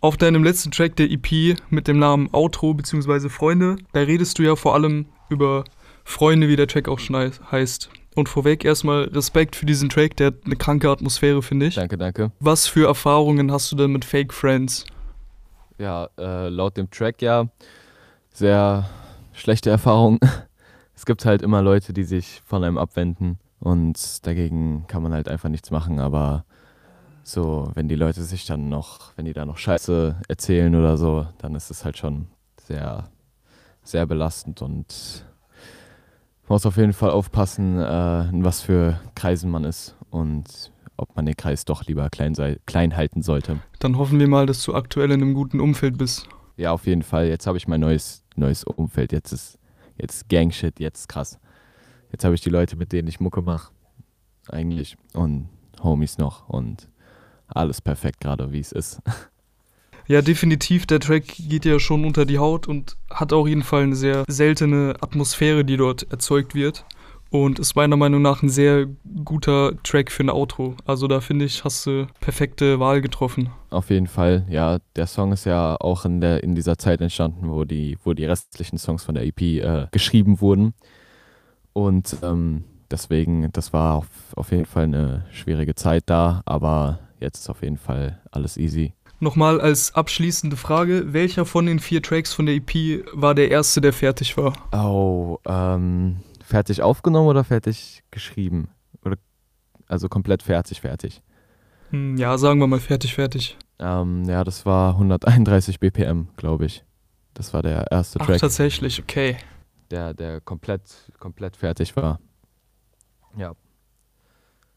Auf deinem letzten Track der EP mit dem Namen Outro bzw. Freunde, da redest du ja vor allem über Freunde, wie der Track auch schon heißt. Und vorweg erstmal Respekt für diesen Track, der hat eine kranke Atmosphäre, finde ich. Danke, danke. Was für Erfahrungen hast du denn mit Fake Friends? Ja, äh, laut dem Track ja sehr schlechte Erfahrungen. Es gibt halt immer Leute, die sich von einem abwenden und dagegen kann man halt einfach nichts machen, aber so, wenn die Leute sich dann noch, wenn die da noch Scheiße erzählen oder so, dann ist es halt schon sehr, sehr belastend und man muss auf jeden Fall aufpassen, äh, in was für Kreisen man ist und ob man den Kreis doch lieber klein, sei, klein halten sollte. Dann hoffen wir mal, dass du aktuell in einem guten Umfeld bist. Ja, auf jeden Fall. Jetzt habe ich mein neues, neues Umfeld. Jetzt ist jetzt Gangshit, jetzt krass. Jetzt habe ich die Leute, mit denen ich Mucke mache, eigentlich und Homies noch und alles perfekt gerade, wie es ist. Ja, definitiv. Der Track geht ja schon unter die Haut und hat auch jeden Fall eine sehr seltene Atmosphäre, die dort erzeugt wird. Und ist meiner Meinung nach ein sehr guter Track für ein Outro. Also da finde ich, hast du perfekte Wahl getroffen. Auf jeden Fall, ja. Der Song ist ja auch in, der, in dieser Zeit entstanden, wo die, wo die restlichen Songs von der EP äh, geschrieben wurden. Und ähm, deswegen, das war auf, auf jeden Fall eine schwierige Zeit da, aber jetzt ist auf jeden Fall alles easy. Nochmal als abschließende Frage, welcher von den vier Tracks von der EP war der erste, der fertig war? Oh, ähm, fertig aufgenommen oder fertig geschrieben? Oder, also komplett fertig, fertig. Hm, ja, sagen wir mal fertig, fertig. Ähm, ja, das war 131 BPM, glaube ich. Das war der erste Track. Ach, tatsächlich, okay. Der, der komplett, komplett fertig war. Ja.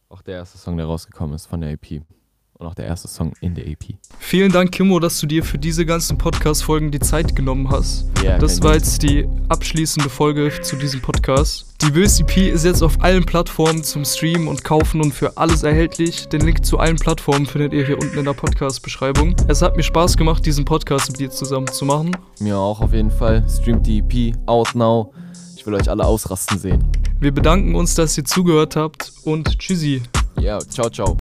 Auch der erste Song, der rausgekommen ist von der EP und auch der erste Song in der EP. Vielen Dank, Kimmo, dass du dir für diese ganzen Podcast-Folgen die Zeit genommen hast. Ja, das war jetzt die abschließende Folge zu diesem Podcast. Die Böse EP ist jetzt auf allen Plattformen zum Streamen und Kaufen und für alles erhältlich. Den Link zu allen Plattformen findet ihr hier unten in der Podcast-Beschreibung. Es hat mir Spaß gemacht, diesen Podcast mit dir zusammen zu machen. Mir auch auf jeden Fall. Streamt die EP out now. Ich will euch alle ausrasten sehen. Wir bedanken uns, dass ihr zugehört habt und tschüssi. Ja, ciao, ciao.